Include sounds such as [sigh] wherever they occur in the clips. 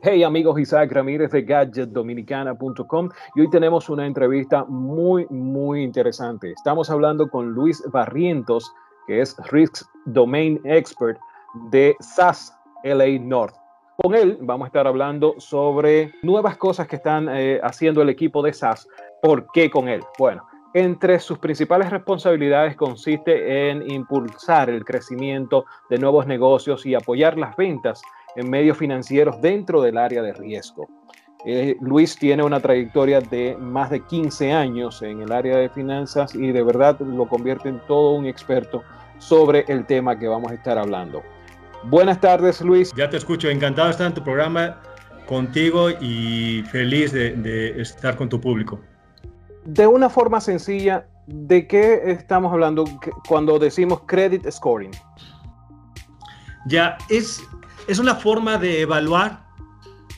Hey amigos, Isaac Ramírez de gadgetdominicana.com y hoy tenemos una entrevista muy, muy interesante. Estamos hablando con Luis Barrientos, que es Risk Domain Expert de SAS LA North. Con él vamos a estar hablando sobre nuevas cosas que están eh, haciendo el equipo de SAS. ¿Por qué con él? Bueno, entre sus principales responsabilidades consiste en impulsar el crecimiento de nuevos negocios y apoyar las ventas en medios financieros dentro del área de riesgo. Eh, Luis tiene una trayectoria de más de 15 años en el área de finanzas y de verdad lo convierte en todo un experto sobre el tema que vamos a estar hablando. Buenas tardes, Luis. Ya te escucho, encantado de estar en tu programa contigo y feliz de, de estar con tu público. De una forma sencilla, ¿de qué estamos hablando cuando decimos credit scoring? Ya, es es una forma de evaluar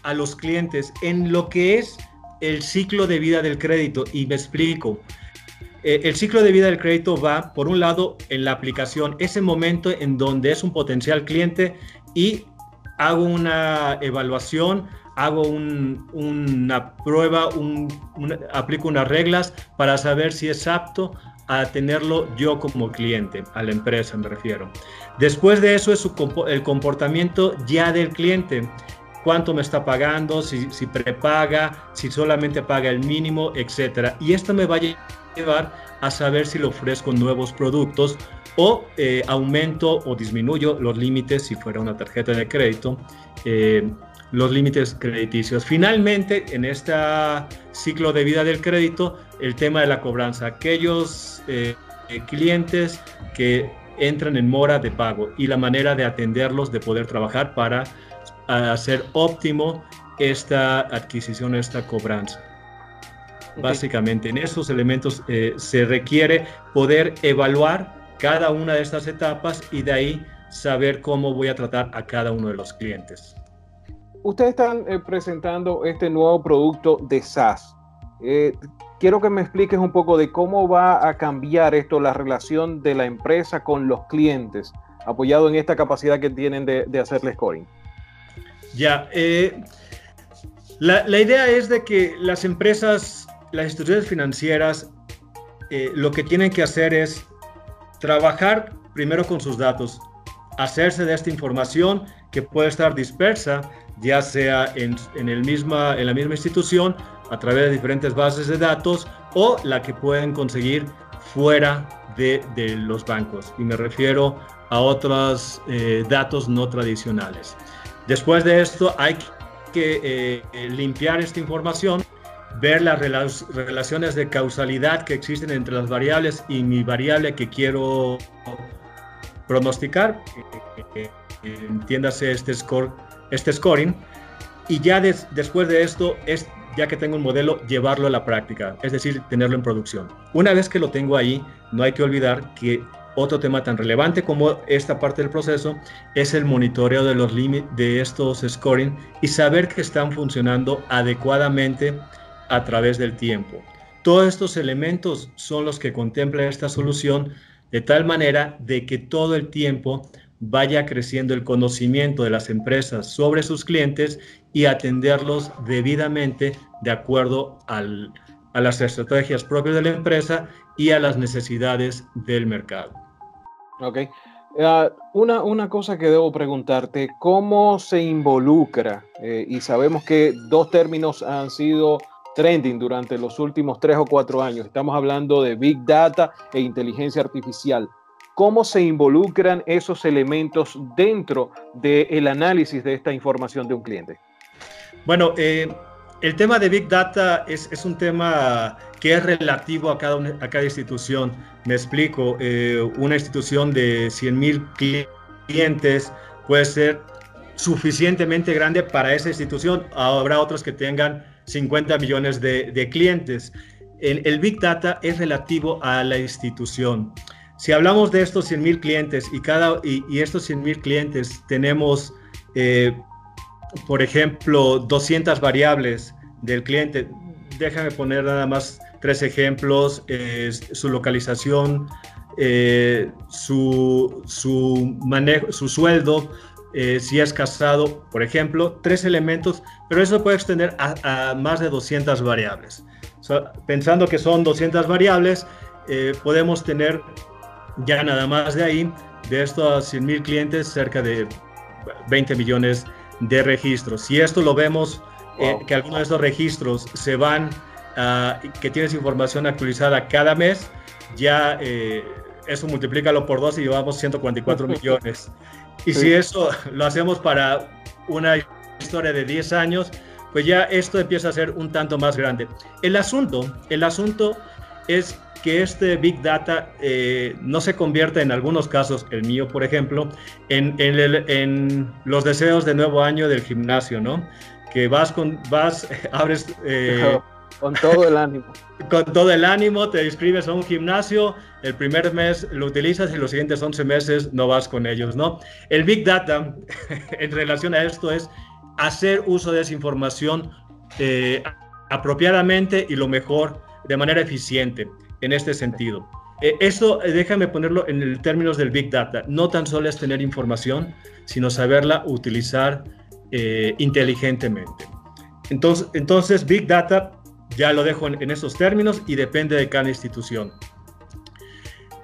a los clientes en lo que es el ciclo de vida del crédito. Y me explico. Eh, el ciclo de vida del crédito va, por un lado, en la aplicación, ese momento en donde es un potencial cliente y hago una evaluación, hago una prueba, aplico unas reglas para saber si es apto a tenerlo yo como cliente, a la empresa me refiero. Después de eso es el comportamiento ya del cliente. Cuánto me está pagando, si, si prepaga, si solamente paga el mínimo, etc. Y esto me va a llevar a saber si le ofrezco nuevos productos o eh, aumento o disminuyo los límites si fuera una tarjeta de crédito. Eh, los límites crediticios. Finalmente, en este ciclo de vida del crédito, el tema de la cobranza. Aquellos eh, clientes que entran en mora de pago y la manera de atenderlos, de poder trabajar para hacer óptimo esta adquisición, esta cobranza. Básicamente, en esos elementos eh, se requiere poder evaluar cada una de estas etapas y de ahí saber cómo voy a tratar a cada uno de los clientes. Ustedes están eh, presentando este nuevo producto de SaaS. Eh, quiero que me expliques un poco de cómo va a cambiar esto, la relación de la empresa con los clientes, apoyado en esta capacidad que tienen de, hacerle scoring. Ya, eh, la, la, idea es de que las empresas, las instituciones financieras, lo que tienen que hacer es trabajar primero con sus datos, hacerse de esta información que puede estar dispersa ya sea en, el misma, en la misma institución, a través de diferentes bases de datos, o la que pueden conseguir fuera de, los bancos. Y me refiero a otros eh, datos no tradicionales. Después de esto hay que eh, limpiar esta información, ver las relaciones de causalidad que existen entre las variables y mi variable que quiero pronosticar, entiéndase este score este scoring y ya después de esto es ya que tengo un modelo llevarlo a la práctica, es decir, tenerlo en producción. Una vez que lo tengo ahí, no hay que olvidar que otro tema tan relevante como esta parte del proceso es el monitoreo de los límites de estos scoring y saber que están funcionando adecuadamente a través del tiempo. Todos estos elementos son los que contempla esta solución de tal manera de que todo el tiempo vaya creciendo el conocimiento de las empresas sobre sus clientes y atenderlos debidamente de acuerdo a las estrategias propias de la empresa y a las necesidades del mercado. Ok. Ah, una, una, cosa que debo preguntarte, ¿cómo se involucra? Eh, y sabemos que dos términos han sido trending durante los últimos tres o cuatro años. Estamos hablando de Big Data e inteligencia artificial cómo se involucran esos elementos dentro del análisis de esta información de un cliente. Bueno, eh, el tema de Big Data es, un tema que es relativo a cada, institución. Me explico, eh, una institución de 100 mil clientes puede ser suficientemente grande para esa institución. Habrá otros que tengan 50 millones de, de clientes. El, Big Data es relativo a la institución. Si hablamos de estos 100 mil clientes y, cada, y, estos 100 mil clientes tenemos, eh, por ejemplo, 200 variables del cliente, déjame poner nada más tres ejemplos, su localización, eh, su, su, manejo, su sueldo, eh, si es casado, por ejemplo, tres elementos, pero eso puede extender a, más de 200 variables. pensando que son 200 variables, podemos tener ya nada más de ahí, de estos 100 mil clientes, cerca de 20 millones de registros. Si esto lo vemos, eh, que algunos de estos registros se van, que tienes información actualizada cada mes, ya eso multiplícalo por dos y llevamos 144 [laughs] millones. Y si eso lo hacemos para una historia de 10 años, pues ya esto empieza a ser un tanto más grande. El asunto, el asunto es que este Big Data eh, no se convierta en algunos casos, el mío por ejemplo, en, en, los deseos de nuevo año del gimnasio, ¿no? Que vas con, vas, [laughs] abres... Eh, con todo el ánimo. [laughs] Con todo el ánimo, te inscribes a un gimnasio, el primer mes lo utilizas y los siguientes 11 meses no vas con ellos, ¿no? El Big Data [laughs] en relación a esto es hacer uso de esa información eh, apropiadamente y lo mejor, de manera eficiente, en este sentido. Eh, eh, déjame ponerlo en términos del Big Data. No tan solo es tener información, sino saberla utilizar inteligentemente. Entonces, entonces, Big Data ya lo dejo en, esos términos y depende de cada institución.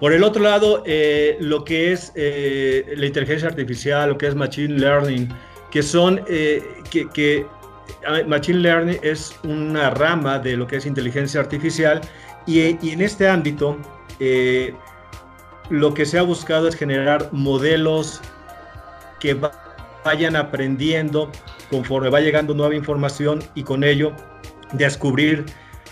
Por el otro lado, eh, lo que es eh, la inteligencia artificial, lo que es machine learning, que son eh, que, machine learning es una rama de lo que es inteligencia artificial y, en este ámbito lo que se ha buscado es generar modelos que vayan aprendiendo conforme va llegando nueva información y con ello descubrir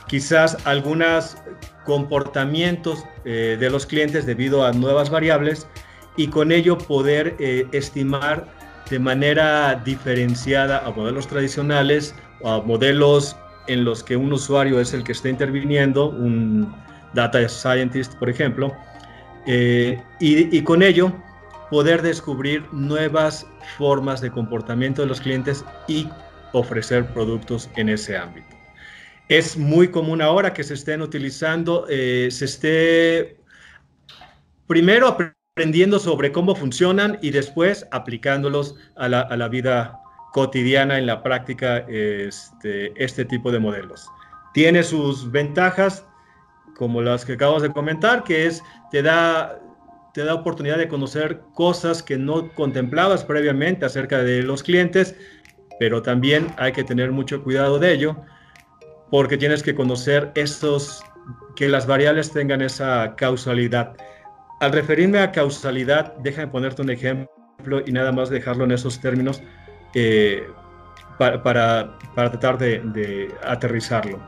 quizás algunos comportamientos eh, de los clientes debido a nuevas variables y con ello poder eh, estimar de manera diferenciada a modelos tradicionales o a modelos en los que un usuario es el que está interviniendo, un data scientist, por ejemplo, eh, y, con ello poder descubrir nuevas formas de comportamiento de los clientes y ofrecer productos en ese ámbito. Es muy común ahora que se estén utilizando, eh, se esté primero aprendiendo sobre cómo funcionan y después aplicándolos a la, vida cotidiana en la práctica este, este tipo de modelos. Tiene sus ventajas, como las que acabas de comentar, que es te da te da oportunidad de conocer cosas que no contemplabas previamente acerca de los clientes, pero también hay que tener mucho cuidado de ello porque tienes que conocer estos, que las variables tengan esa causalidad. Al referirme a causalidad, déjame ponerte un ejemplo y nada más dejarlo en esos términos eh, para, para, tratar de, aterrizarlo.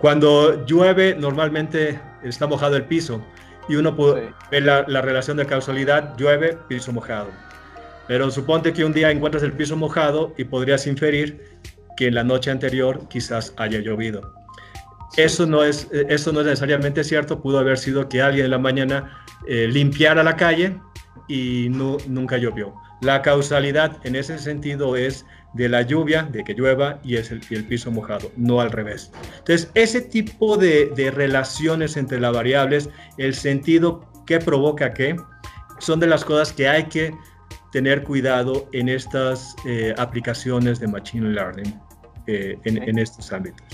Cuando llueve, normalmente está mojado el piso y uno puede ver la, la, relación de causalidad, llueve, piso mojado. Pero suponte que un día encuentras el piso mojado y podrías inferir que en la noche anterior quizás haya llovido. Eso, no es, eso no es necesariamente cierto, pudo haber sido que alguien en la mañana eh, limpiara la calle y no, nunca llovió. La causalidad en ese sentido es de la lluvia, de que llueva y es el, el piso mojado, no al revés. Entonces, ese tipo de, de relaciones entre las variables, el sentido que provoca qué, son de las cosas que hay que tener cuidado en estas eh, aplicaciones de Machine Learning. Eh, en, estos ámbitos.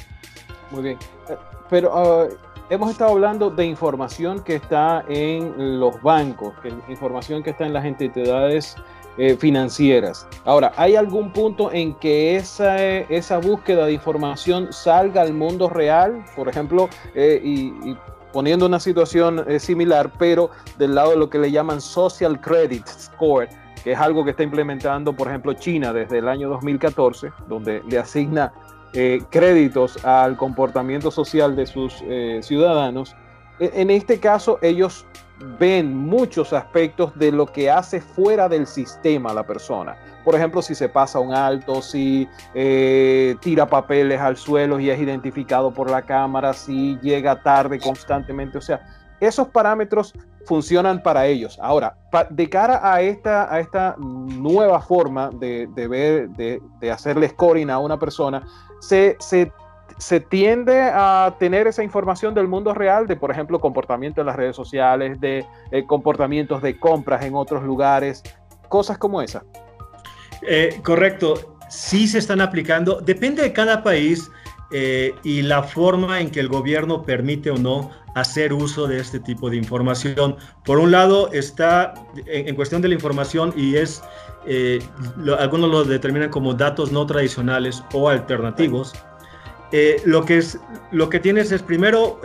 Muy bien. Eh, pero ah, hemos estado hablando de información que está en los bancos, que información que está en las entidades eh, financieras. Ahora, ¿hay algún punto en que esa, esa búsqueda de información salga al mundo real? Por ejemplo, y, y, poniendo una situación similar, pero del lado de lo que le llaman Social Credit Score que es algo que está implementando, por ejemplo, China desde el año 2014, donde le asigna eh, créditos al comportamiento social de sus eh, ciudadanos. E, en este caso, ellos ven muchos aspectos de lo que hace fuera del sistema la persona. Por ejemplo, si se pasa un alto, si eh, tira papeles al suelo y es identificado por la cámara, si llega tarde constantemente. O sea, esos parámetros funcionan para ellos. Ahora, de cara a esta, a esta nueva forma de, ver, de, hacerle scoring a una persona, se, se, tiende a tener esa información del mundo real, de por ejemplo comportamiento en las redes sociales, de eh, comportamientos de compras en otros lugares, cosas como esa. Eh, correcto, sí se están aplicando, depende de cada país eh, y la forma en que el gobierno permite o no hacer uso de este tipo de información. Por un lado está en, cuestión de la información y es, algunos lo determinan como datos no tradicionales o alternativos. Lo, que es, lo que tienes es primero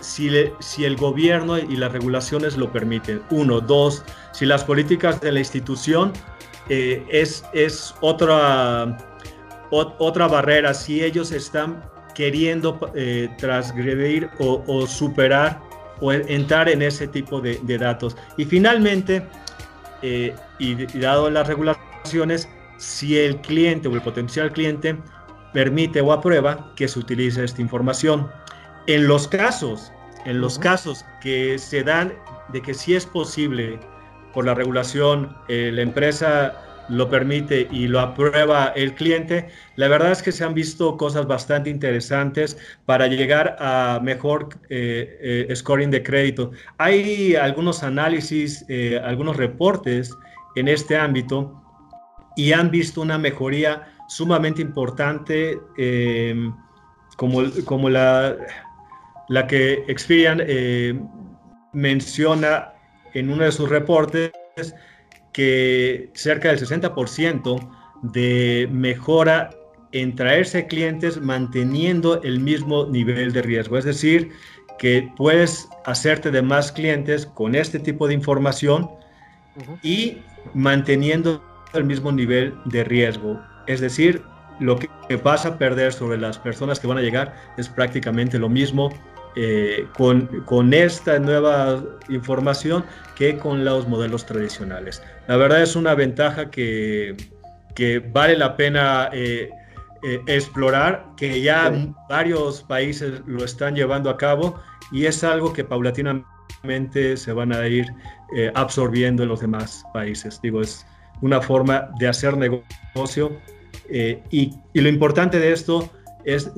si, si, el gobierno y las regulaciones lo permiten. Uno, dos, si las políticas de la institución eh, es, es otra, otra barrera, si ellos están queriendo eh, transgredir o, superar o entrar en ese tipo de, datos. Y finalmente, eh, y, dado las regulaciones, si el cliente o el potencial cliente permite o aprueba que se utilice esta información. En los casos, en los casos que se dan de que sí es posible por la regulación, eh, la empresa lo permite y lo aprueba el cliente, la verdad es que se han visto cosas bastante interesantes para llegar a mejor eh, eh, scoring de crédito. Hay algunos análisis, algunos reportes en este ámbito y han visto una mejoría sumamente importante como, como la la que Experian eh, menciona en uno de sus reportes que cerca del 60% de mejora en traerse clientes manteniendo el mismo nivel de riesgo. Es decir, que puedes hacerte de más clientes con este tipo de información y manteniendo el mismo nivel de riesgo. Es decir, lo que vas a perder sobre las personas que van a llegar es prácticamente lo mismo eh, con, con, esta nueva información que con los modelos tradicionales. La verdad es una ventaja que, que vale la pena eh, eh, explorar, que ya varios países lo están llevando a cabo y es algo que paulatinamente se van a ir absorbiendo en los demás países. Digo, es una forma de hacer negocio y, y lo importante de esto es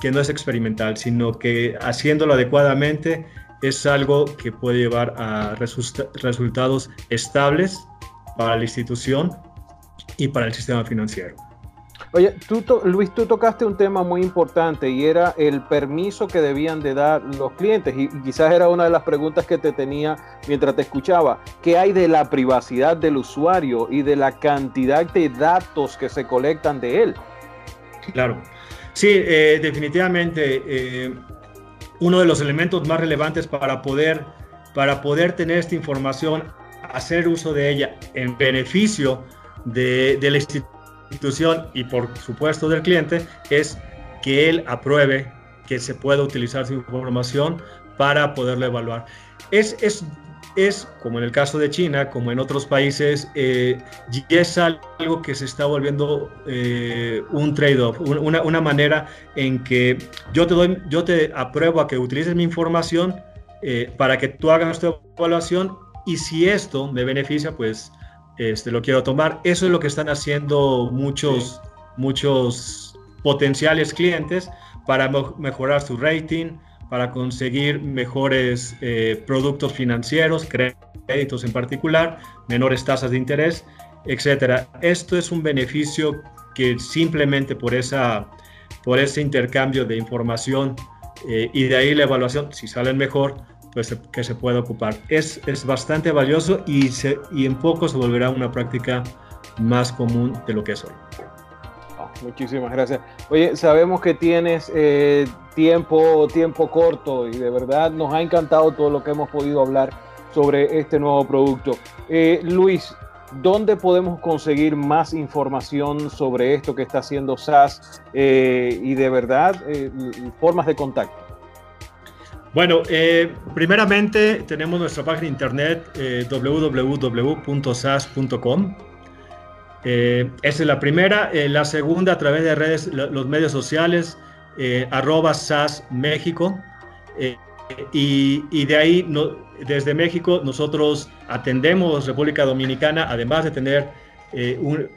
que no es experimental, sino que haciéndolo adecuadamente es algo que puede llevar a resultados estables para la institución y para el sistema financiero. Oye, Luis, tú tocaste un tema muy importante y era el permiso que debían de dar los clientes y, quizás era una de las preguntas que te tenía mientras te escuchaba. ¿Qué hay de la privacidad del usuario y de la cantidad de datos que se colectan de él? Claro. Sí, eh, definitivamente eh, uno de los elementos más relevantes para poder, para poder tener esta información, hacer uso de ella en beneficio de, la institución y por supuesto del cliente, es que él apruebe que se pueda utilizar su información para poderlo evaluar. Es, es es, como en el caso de China, como en otros países, eh, es algo que se está volviendo eh, un trade-off, una, una, manera en que yo te, doy, yo te apruebo a que utilices mi información eh, para que tú hagas tu evaluación y si esto me beneficia, pues este, lo quiero tomar. Eso es lo que están haciendo muchos, muchos potenciales clientes para mejorar su rating, para conseguir mejores eh, productos financieros, créditos en particular, menores tasas de interés, etcétera. Esto es un beneficio que simplemente por, esa, por ese intercambio de información eh, y de ahí la evaluación, si salen mejor, pues que se pueda ocupar. Es, es bastante valioso y, se, y en poco se volverá una práctica más común de lo que es hoy. Muchísimas gracias. Oye, sabemos que tienes eh, tiempo, tiempo corto y de verdad nos ha encantado todo lo que hemos podido hablar sobre este nuevo producto. Eh, Luis, ¿dónde podemos conseguir más información sobre esto que está haciendo SAS eh, y de verdad formas de contacto? Bueno, primeramente tenemos nuestra página de internet www.sas.com eh, esa es la primera. Eh, la segunda, a través de redes, los medios sociales, eh, arroba SAS México. Y, de ahí, desde México, nosotros atendemos República Dominicana, además de tener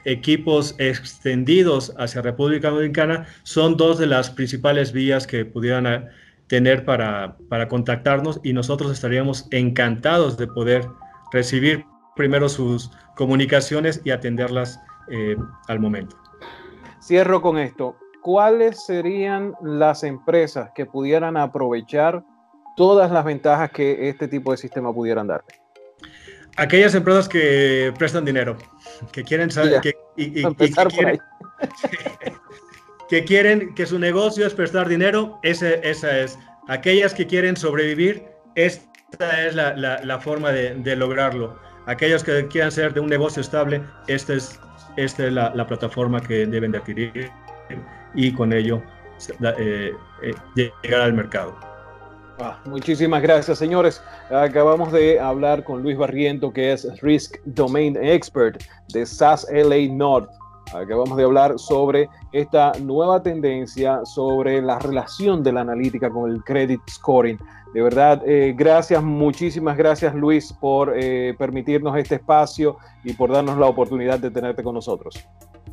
equipos extendidos hacia República Dominicana, son dos de las principales vías que pudieran tener para, para contactarnos y nosotros estaríamos encantados de poder recibir primero sus comunicaciones y atenderlas eh, al momento. Cierro con esto. ¿Cuáles serían las empresas que pudieran aprovechar todas las ventajas que este tipo de sistema pudieran dar? Aquellas empresas que prestan dinero, que quieren saber, que, y, que, quieren, [laughs] que su negocio es prestar dinero, esa, es. Aquellas que quieren sobrevivir, esta es la, forma de, lograrlo. Aquellos que quieran ser de un negocio estable, esta es, la, la plataforma que deben de adquirir y con ello eh, eh, llegar al mercado. Ah, muchísimas gracias, señores. Acabamos de hablar con Luis Barriento, que es Risk Domain Expert de SAS LA North. Acabamos de hablar sobre esta nueva tendencia, sobre la relación de la analítica con el credit scoring. De verdad, eh, gracias, muchísimas gracias Luis por permitirnos este espacio y por darnos la oportunidad de tenerte con nosotros.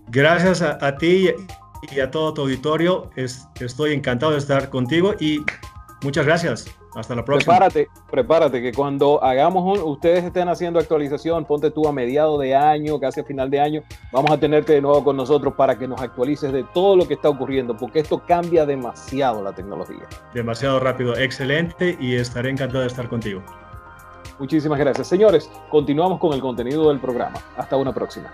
Gracias a ti y a todo tu auditorio. estoy encantado de estar contigo y muchas gracias. Hasta la próxima. Prepárate, prepárate que cuando hagamos un, ustedes estén haciendo actualización, ponte tú a mediado de año, casi a final de año, vamos a tenerte de nuevo con nosotros para que nos actualices de todo lo que está ocurriendo, porque esto cambia demasiado la tecnología. Demasiado rápido, excelente y estaré encantado de estar contigo. Muchísimas gracias. Señores, continuamos con el contenido del programa. Hasta una próxima.